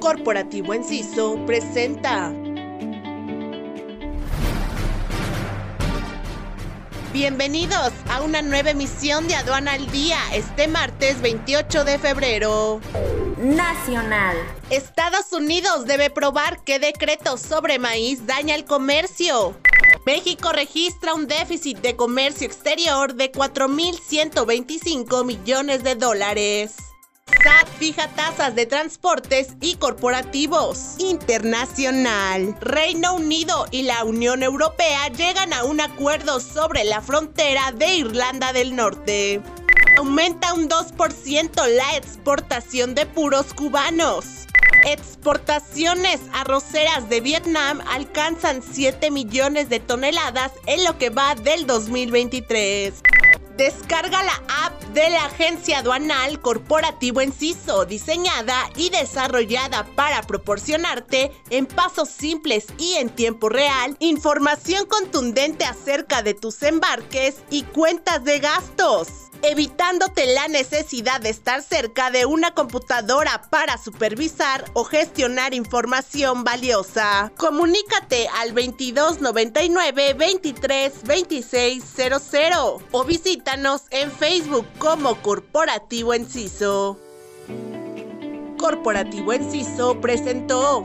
Corporativo Enciso presenta. Bienvenidos a una nueva emisión de Aduana al Día este martes 28 de febrero. Nacional. Estados Unidos debe probar qué decreto sobre maíz daña el comercio. México registra un déficit de comercio exterior de 4.125 millones de dólares. SAT fija tasas de transportes y corporativos. Internacional. Reino Unido y la Unión Europea llegan a un acuerdo sobre la frontera de Irlanda del Norte. Aumenta un 2% la exportación de puros cubanos. Exportaciones arroceras de Vietnam alcanzan 7 millones de toneladas en lo que va del 2023. Descarga la app de la Agencia Aduanal Corporativo Enciso, diseñada y desarrollada para proporcionarte en pasos simples y en tiempo real información contundente acerca de tus embarques y cuentas de gastos evitándote la necesidad de estar cerca de una computadora para supervisar o gestionar información valiosa. Comunícate al 2299 23 00 o visítanos en Facebook como Corporativo Enciso. Corporativo Enciso presentó.